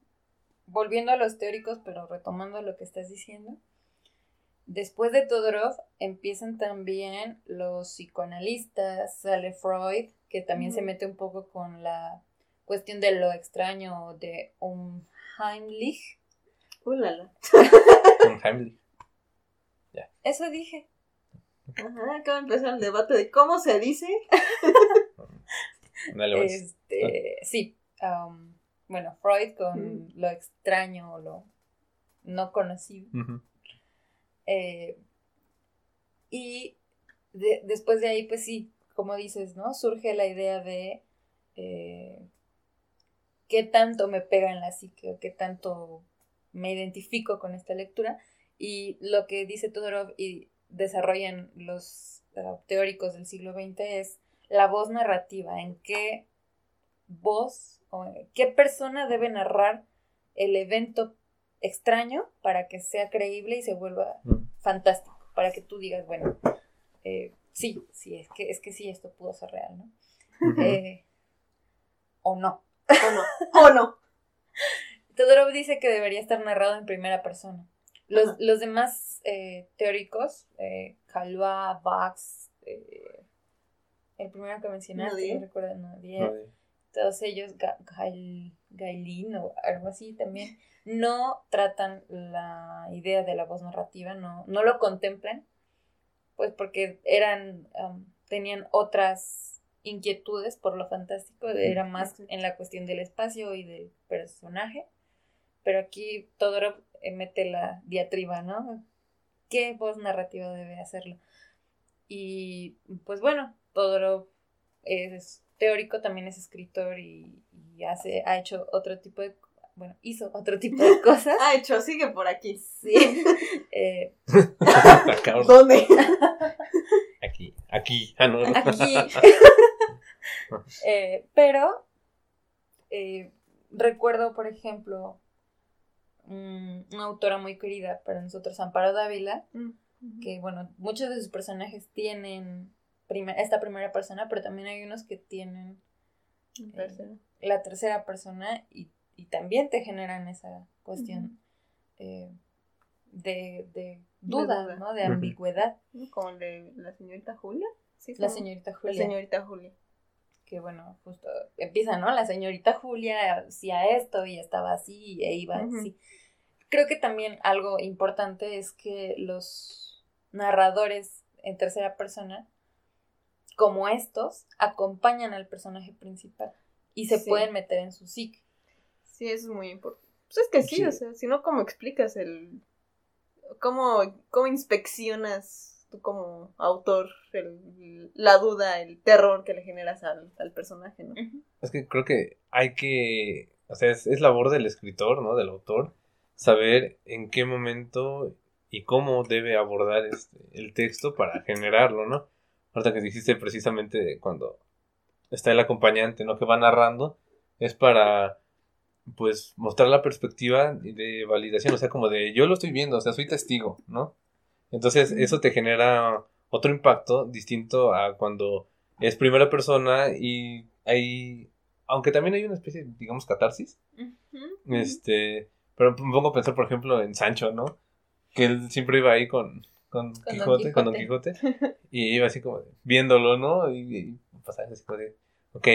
C: volviendo a los teóricos, pero retomando lo que estás diciendo. Después de Todorov empiezan también los psicoanalistas, sale Freud, que también se mete un poco con la cuestión de lo extraño de un Heimlich.
B: Ulala.
A: un Heimlich. Ya.
C: Eso dije.
B: Ajá, acaba de empezar el debate de cómo se dice.
C: este, sí. Um, bueno, Freud con lo extraño o lo no conocido. Eh, y después de ahí, pues sí, como dices, ¿no? Surge la idea de eh, qué tanto me pega en la psique o qué tanto me identifico con esta lectura. Y lo que dice Todorov y desarrollan los eh, teóricos del siglo XX es la voz narrativa, en qué voz o qué persona debe narrar el evento extraño para que sea creíble y se vuelva mm. fantástico. para que tú digas, bueno, eh, sí, sí, es que, es que sí, esto pudo ser real, ¿no? Eh, o no.
B: O no. O no.
C: Todorov dice que debería estar narrado en primera persona. Los, los demás eh, teóricos, eh, Calva, Bax, eh, el primero que mencionaste, no recuerdo,
A: de-
C: todos ellos, Ga- Gail- Gailin o algo así también, no tratan la idea de la voz narrativa, no, no lo contemplan, pues porque eran, am, tenían otras inquietudes por lo fantástico, era más en la cuestión del espacio y del personaje, pero aquí Todorov eh, mete la diatriba, ¿no? ¿Qué voz narrativa debe hacerlo? Y pues bueno, Todorov es teórico, también es escritor y, y hace, ha hecho otro tipo de, bueno, hizo otro tipo de cosas.
B: Ah, hecho, sigue por aquí.
C: Sí. Eh.
B: ¿Dónde?
A: Aquí, aquí. Ah, no.
C: aquí. Eh, pero eh, recuerdo, por ejemplo, mm, una autora muy querida para nosotros, Amparo Dávila, que bueno, muchos de sus personajes tienen primer- esta primera persona, pero también hay unos que tienen
B: Tercero.
C: la tercera persona y, y también te generan esa cuestión eh, de, de duda,
B: duda.
C: ¿no? De ambigüedad.
B: Como el de la señorita Julia. Sí,
C: La señorita
B: La
C: Julia,
B: señorita Julia.
C: que bueno, justo empieza, ¿no? La señorita Julia hacía esto y estaba así e iba así. Creo que también algo importante es que los narradores en tercera persona, como estos, acompañan al personaje principal y se
B: Sí.
C: pueden meter en su psique.
B: Sí, eso es muy importante. Pues es que sí,
A: Sí.
B: o sea, si no, ¿cómo explicas el... ¿Cómo, cómo inspeccionas tú como autor el- la duda, el terror que le generas al, al personaje, ¿no?
A: Es que creo que hay que, o sea, es, es labor del escritor, ¿no? Del autor, saber en qué momento y cómo debe abordar este, el texto para generarlo, ¿no? Ahorita que dijiste precisamente cuando está el acompañante, ¿no? Que va narrando, es para, pues, mostrar la perspectiva de validación, o sea, como de yo lo estoy viendo, o sea, soy testigo, ¿no? Entonces, eso te genera otro impacto distinto a cuando es primera persona y hay, aunque también hay una especie, digamos, catarsis, este, pero me pongo a pensar, por ejemplo, en Sancho, ¿no? Que él siempre iba ahí con, con,
C: Don
A: Quijote, con Don
C: Quijote.
A: Y iba así como viéndolo, ¿no? Y, y pasaba así como de, ok,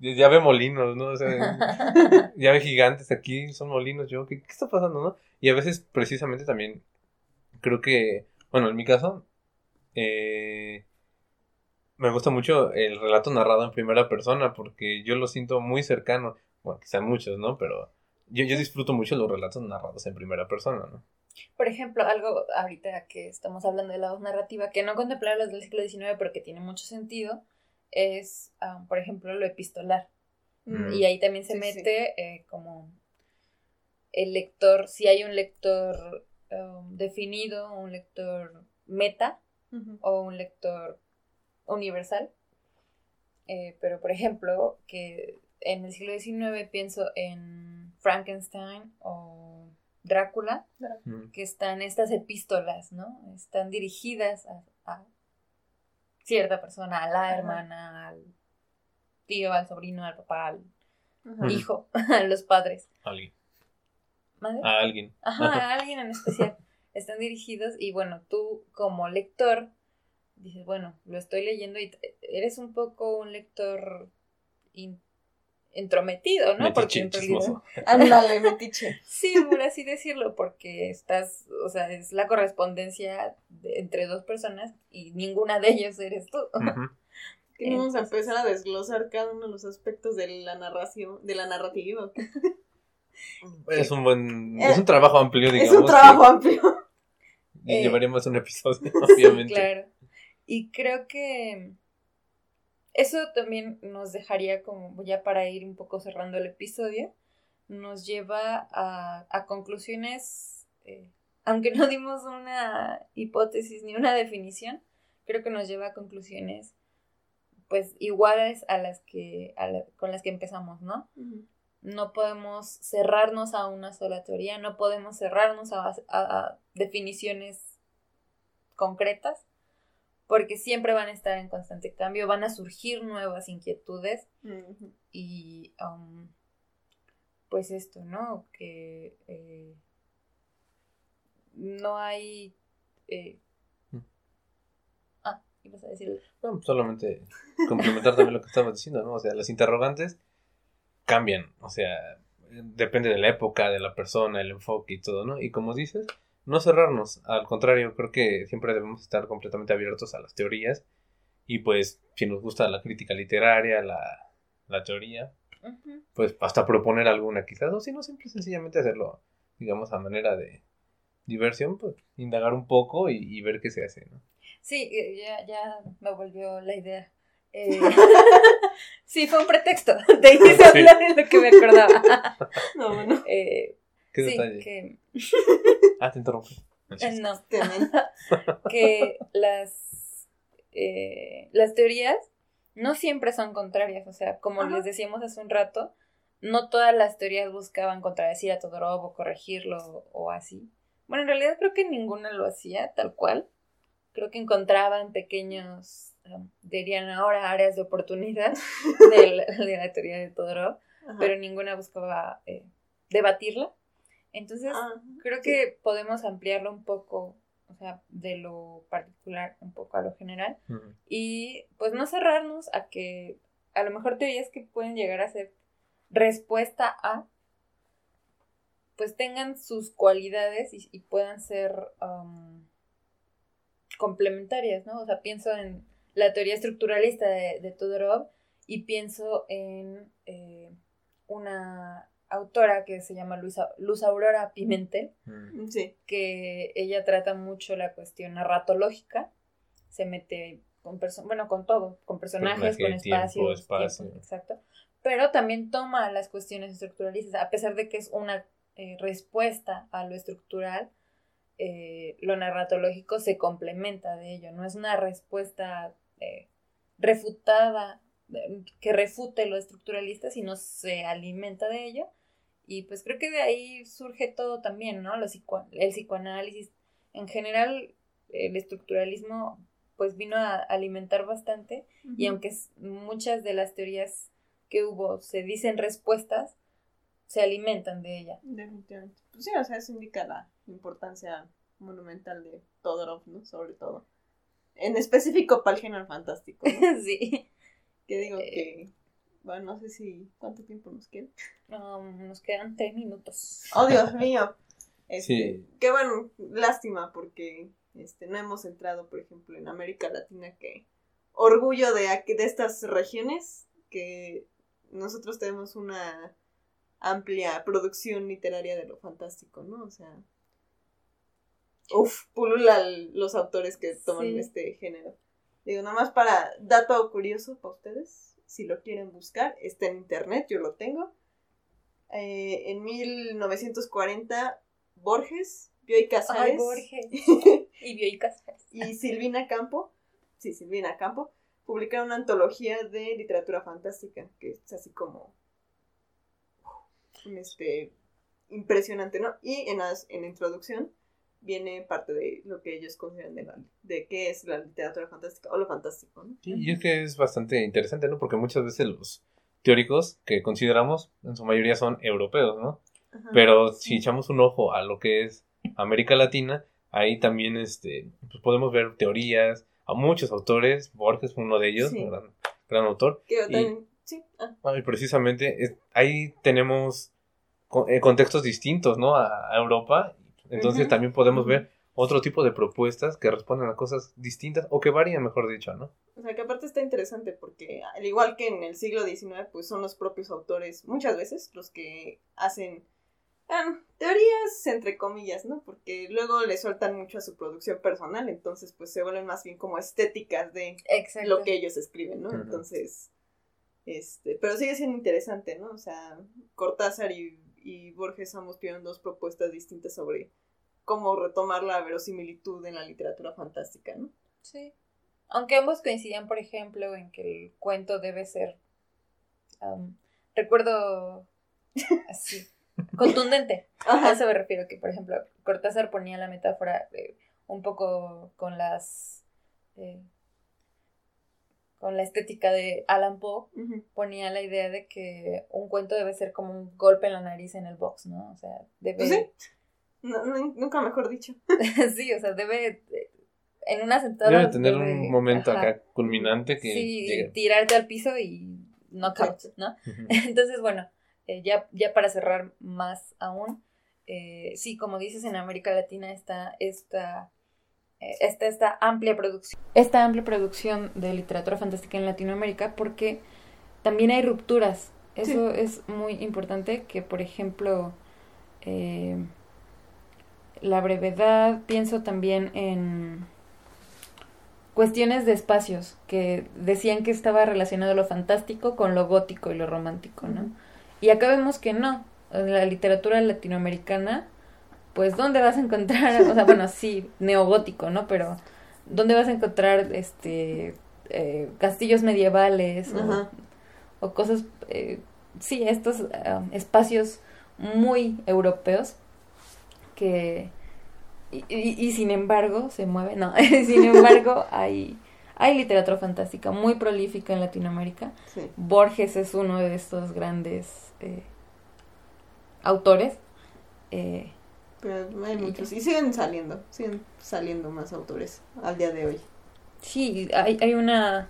A: ya ve molinos, ¿no? O sea, ya ve gigantes aquí, son molinos, yo, ¿qué, qué está pasando, no? Y a veces, precisamente, también, creo que, bueno, en mi caso, eh, me gusta mucho el relato narrado en primera persona, porque yo lo siento muy cercano, bueno, quizá muchos, ¿no? Pero yo, yo disfruto mucho los relatos narrados en primera persona, ¿no?
C: Por ejemplo, algo ahorita que estamos hablando de la voz narrativa, que no contemplar los del siglo XIX, pero que tiene mucho sentido, es, ah, por ejemplo, lo epistolar.
A: Mm.
C: Y ahí también se
B: Sí, sí.
C: mete eh, como el lector, si hay un lector um, definido, un lector meta o un lector universal. Eh, pero, por ejemplo, que en el siglo XIX pienso en Frankenstein o Drácula,
A: Mm.
C: que están estas epístolas, ¿no? Están dirigidas a, a cierta persona, a la
B: Ajá.
C: hermana, al tío, al sobrino, al papá, al
B: Ajá.
C: Hijo, a los padres.
A: Alguien.
C: ¿Madre?
A: A alguien.
C: Ajá, a alguien en especial. Están dirigidos y bueno, tú como lector dices, bueno, lo estoy leyendo y eres un poco un lector in- entrometido, ¿no? Porque
A: Metiche,
C: en realidad-.
B: Ándale, metiche.
C: Sí, por así decirlo, porque estás, o sea, es la correspondencia de- entre dos personas y ninguna de ellos eres tú.
B: Que vamos a empezar a desglosar cada uno de los aspectos de la narración, de la narrativa.
A: Es un buen.
B: Eh,
A: Es un trabajo amplio, digamos.
B: es un trabajo amplio.
A: que
C: Eh,
A: llevaríamos un episodio, obviamente.
C: Claro. Y creo que eso también nos dejaría como, ya para ir un poco cerrando el episodio, nos lleva a, a conclusiones, eh, aunque no dimos una hipótesis ni una definición, creo que nos lleva a conclusiones pues iguales a las que a la- con las que empezamos, ¿no? no podemos cerrarnos a una sola teoría, no podemos cerrarnos a, a- a definiciones concretas, porque siempre van a estar en constante cambio, van a surgir nuevas inquietudes y um, pues esto, ¿no? Que eh, no hay... eh,
A: Mm.
C: Ah, ibas a decir...
A: No, solamente complementar también lo que estabas diciendo, ¿no? O sea, las interrogantes cambian, o sea, depende de la época, de la persona, el enfoque y todo, ¿no? Y como dices, no cerrarnos, al contrario, creo que siempre debemos estar completamente abiertos a las teorías y pues si nos gusta la crítica literaria, la, la teoría,
C: Ujú.
A: pues hasta proponer alguna quizás, o si no, simple sencillamente hacerlo, digamos, a manera de diversión, pues indagar un poco y, y ver qué se hace, ¿no?
C: Sí, eh, ya, ya me volvió la idea. Eh, sí, fue un pretexto. Te hice hablar en lo que me acordaba.
B: No, bueno.
C: Eh,
A: ¿Qué
C: sí,
A: detalle?
C: que
A: Ah, te interrumpí.
C: eh, no, que las eh, las teorías no siempre son contrarias. O sea, como
B: Ajá.
C: les decíamos hace un rato, no todas las teorías buscaban contradecir a Todorov o corregirlo o así. Bueno, en realidad creo que ninguna lo hacía tal cual. Creo que encontraban pequeños, um, dirían ahora, áreas de oportunidad de la, de la teoría de Todorov,
B: Ajá.
C: pero ninguna buscaba eh, debatirla. Entonces,
B: Ah,
C: creo que podemos ampliarlo un poco, o sea, de lo particular un poco a lo general. Y pues no cerrarnos a que a lo mejor teorías que pueden llegar a ser respuesta a pues tengan sus cualidades y, y puedan ser um, complementarias, ¿no? O sea, pienso en la teoría estructuralista de, de Todorov y pienso en eh, una autora que se llama Luisa- Luz Aurora Pimentel.
B: Sí.
C: que ella trata mucho la cuestión narratológica, se mete con bueno, con todo, con personajes,
A: Personaje,
C: con
A: tiempo,
C: espacios,
A: espacio.
C: tiempo, exacto, pero también toma las cuestiones estructuralistas, a pesar de que es una eh, respuesta a lo estructural, eh, lo narratológico se complementa de ello, no es una respuesta eh, refutada que refute lo estructuralista, sino se alimenta de ello. Y pues creo que de ahí surge todo también, ¿no? Los psico- el psicoanálisis. En general, el estructuralismo pues vino a alimentar bastante y aunque muchas de las teorías que hubo se dicen respuestas, se alimentan de ella.
B: Definitivamente. Pues sí, o sea, eso indica la importancia monumental de Todorov, ¿no? Sobre todo. En específico para el género fantástico, ¿no?
C: sí.
B: que digo
C: Eh.
B: que... Bueno, no sé si... ¿Cuánto tiempo nos queda?
C: Um, nos quedan tres minutos.
B: ¡Oh, Dios mío! Este,
A: Sí.
B: Qué bueno, lástima porque este, no hemos entrado, por ejemplo, en América Latina, que orgullo de, aquí- de estas regiones, que nosotros tenemos una amplia producción literaria de lo fantástico, ¿no? O sea, uf, pululan los autores que toman
C: Sí.
B: este género. Digo, nada más para dato curioso para ustedes, si lo quieren buscar, está en internet, yo lo tengo. Eh, en 1940, Borges, Bioy
C: Ay,
B: Casares
C: Borges. Y Bioy Casares.
B: y Silvina Campo, sí, Silvina Campo, publicaron una antología de literatura fantástica, que es así como este, impresionante, ¿no? Y en, las- en la introducción viene parte de lo que ellos consideran de, la, de qué es la literatura fantástica o lo fantástico, ¿no?
A: Sí, y es que es bastante interesante, ¿no? Porque muchas veces los teóricos que consideramos, en su mayoría son europeos, ¿no?
B: Ajá.
A: Pero si echamos un ojo a lo que es América Latina, ahí también este, pues podemos ver teorías, a muchos autores, Borges fue uno de ellos,
B: Sí.
A: un gran, gran autor,
B: Que
A: y-
B: también- sí, ah,
A: y precisamente es- ahí tenemos eh, contextos distintos, ¿no? A, a Europa, entonces también podemos ver otro tipo de propuestas que responden a cosas distintas o que varían, mejor dicho, ¿no?
B: O sea, que aparte está interesante porque al igual que en el siglo XIX, pues son los propios autores muchas veces los que hacen ah, teorías entre comillas, ¿no? Porque luego le sueltan mucho a su producción personal, entonces pues se vuelven más bien como estéticas de
C: Exacto.
B: lo que ellos escriben, ¿no? Entonces, este, pero sigue siendo interesante, ¿no? O sea, Cortázar y, y Borges ambos tienen dos propuestas distintas sobre cómo retomar la verosimilitud en la literatura fantástica, ¿no?
C: Sí. Aunque ambos coincidían, por ejemplo, en que el cuento debe ser. recuerdo. Así. Contundente. A eso me refiero, que por ejemplo, Cortázar ponía la metáfora un poco con las... eh, con la estética de Alan Poe, ponía la idea de que un cuento debe ser como un golpe en la nariz en el box, ¿no? O sea, debe...
B: Pues sí. No, no, nunca mejor dicho.
C: sí, o sea, debe... En una sentada...
A: Debe tener
C: debe-
A: un momento
C: ajá.
A: acá culminante que
C: Sí, tirarte al piso y knockout,
B: Exacto.
C: ¿no? Entonces, bueno, eh, ya, ya para cerrar más aún, eh, sí, como dices, en América Latina está esta, esta amplia producción, esta amplia producción de literatura fantástica en Latinoamérica, porque también hay rupturas. Eso es muy importante, que por ejemplo, eh, la brevedad, pienso también en cuestiones de espacios, que decían que estaba relacionado lo fantástico con lo gótico y lo romántico, ¿no? Y acá vemos que no. En la literatura latinoamericana, pues, ¿dónde vas a encontrar? O sea, bueno, sí, neogótico, ¿no? Pero, ¿dónde vas a encontrar este eh, castillos medievales o, cosas, eh, sí, estos ah, espacios muy europeos que y, y- y sin embargo se mueven, no, sin embargo hay hay literatura fantástica muy prolífica en Latinoamérica.
B: Sí.
C: Borges es uno de estos grandes eh, autores. eh,
B: Pero hay muchos. Y siguen saliendo. Siguen saliendo más autores al día de hoy.
C: Sí, hay, hay una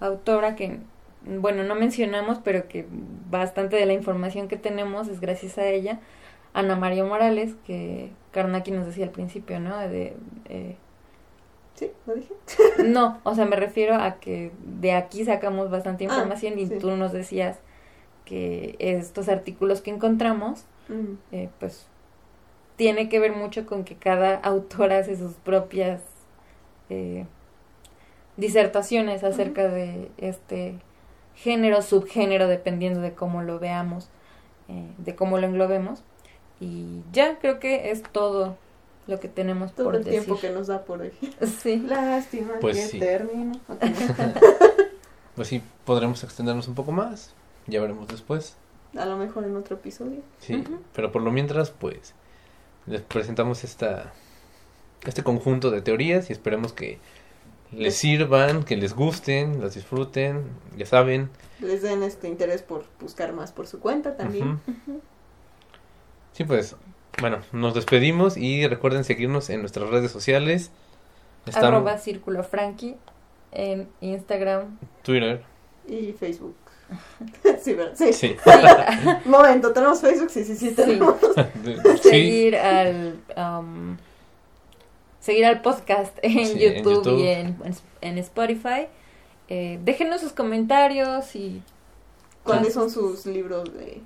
C: autora que, bueno, no mencionamos, pero que bastante de la información que tenemos es gracias a ella, Ana María Morales, que Karnaki nos decía al principio, ¿no? De, eh,
B: ¿Sí? ¿Lo dije?
C: no, o sea, me refiero a que de aquí sacamos bastante
B: Ah,
C: información y
B: sí.
C: tú nos decías que estos artículos que encontramos, eh, pues, tiene que ver mucho con que cada autor hace sus propias eh, disertaciones acerca de este género, subgénero, dependiendo de cómo lo veamos, eh, de cómo lo englobemos. Y ya creo que es todo lo que tenemos
B: Todo
C: por
B: el
C: decir.
B: tiempo que nos da por hoy.
C: Sí.
B: Lástima
A: Pues
B: que
A: sí.
B: termino. Ok.
A: Pues sí, podremos extendernos un poco más. Ya veremos después.
B: A lo mejor en otro episodio.
A: Sí, pero por lo mientras, pues, les presentamos esta, este conjunto de teorías y esperemos que les sirvan, que les gusten, las disfruten, ya saben.
B: Les den este interés por buscar más por su cuenta también.
A: Sí, pues, bueno, nos despedimos y recuerden seguirnos en nuestras redes sociales. Están
C: Arroba Círculo Frankie en Instagram.
A: Twitter.
B: Y Facebook. sí, ¿verdad? Sí.
A: Sí.
B: Momento, ¿tenemos Facebook? Sí, sí, sí,
C: Sí.
B: tenemos.
A: sí.
C: seguir al um, seguir al podcast en,
A: Sí, en
C: YouTube, y en, en Spotify. Eh, déjenos sus comentarios y
B: ¿Cuáles son sus libros de,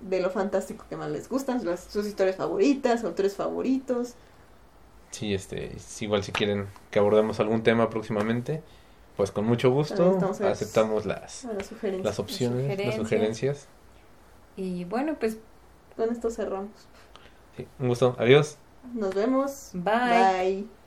B: de lo fantástico que más les gustan? Las- sus historias favoritas, autores favoritos.
A: Sí, este, igual si quieren que abordemos algún tema próximamente, pues con mucho gusto
B: abiertos
A: aceptamos las,
B: a las sugerencias.
A: las opciones, las
C: sugerencias.
A: sugerencias.
C: y bueno pues
B: Con esto cerramos.
A: Sí, un gusto, adiós.
B: Nos vemos.
C: bye.
B: Bye.